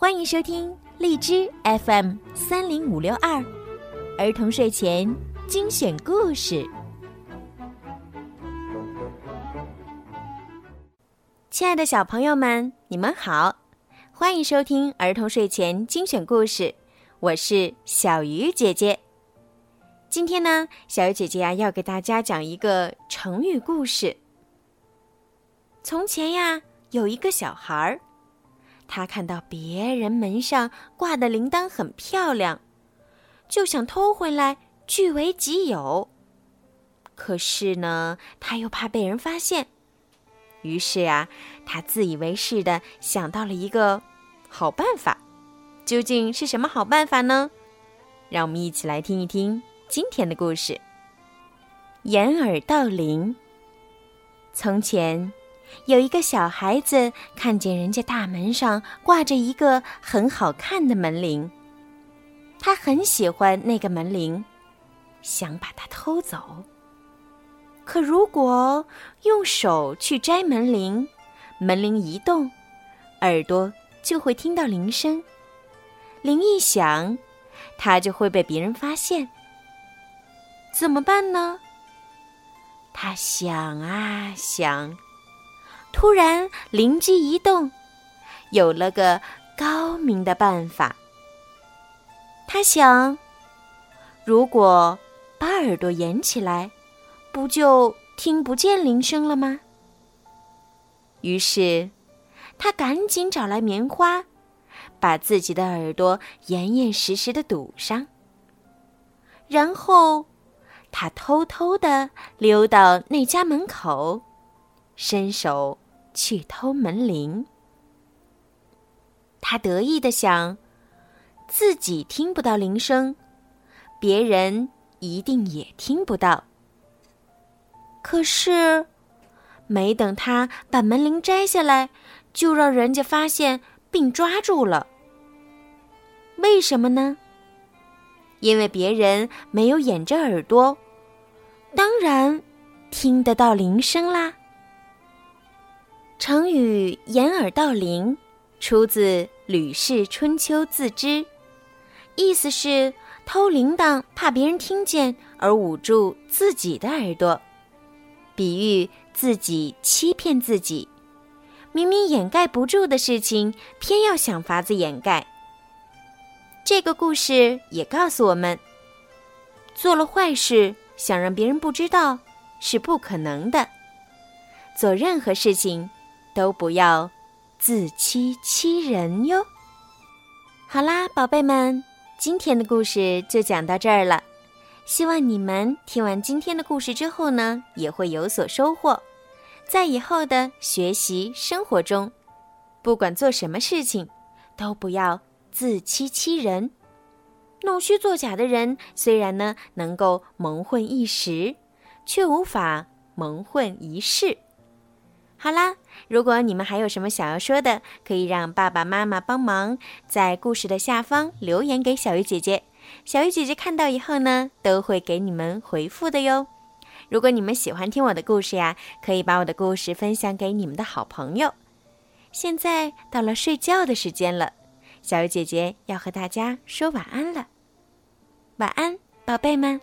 欢迎收听荔枝 FM 三零五六二儿童睡前精选故事。亲爱的小朋友们，你们好，欢迎收听儿童睡前精选故事。我是小鱼姐姐。今天呢，小鱼姐姐呀要给大家讲一个成语故事。从前呀，有一个小孩儿。他看到别人门上挂的铃铛很漂亮，就想偷回来据为己有。可是呢，他又怕被人发现，于是呀，他自以为是的想到了一个好办法。究竟是什么好办法呢？让我们一起来听一听今天的故事。掩耳盗铃。从前。有一个小孩子看见人家大门上挂着一个很好看的门铃，他很喜欢那个门铃，想把它偷走。可如果用手去摘门铃，门铃一动，耳朵就会听到铃声，铃一响，他就会被别人发现。怎么办呢？他想啊想。突然灵机一动，有了个高明的办法。他想，如果把耳朵掩起来，不就听不见铃声了吗？于是，他赶紧找来棉花，把自己的耳朵严严实实的堵上。然后，他偷偷的溜到那家门口。伸手去偷门铃，他得意的想，自己听不到铃声，别人一定也听不到。可是，没等他把门铃摘下来，就让人家发现并抓住了。为什么呢？因为别人没有掩着耳朵，当然听得到铃声啦。成语“掩耳盗铃”出自《吕氏春秋·自知》，意思是偷铃铛怕别人听见而捂住自己的耳朵，比喻自己欺骗自己，明明掩盖不住的事情，偏要想法子掩盖。这个故事也告诉我们，做了坏事想让别人不知道是不可能的，做任何事情。都不要自欺欺人哟。好啦，宝贝们，今天的故事就讲到这儿了。希望你们听完今天的故事之后呢，也会有所收获。在以后的学习生活中，不管做什么事情，都不要自欺欺人。弄虚作假的人，虽然呢能够蒙混一时，却无法蒙混一世。好啦，如果你们还有什么想要说的，可以让爸爸妈妈帮忙在故事的下方留言给小鱼姐姐。小鱼姐姐看到以后呢，都会给你们回复的哟。如果你们喜欢听我的故事呀，可以把我的故事分享给你们的好朋友。现在到了睡觉的时间了，小鱼姐姐要和大家说晚安了。晚安，宝贝们。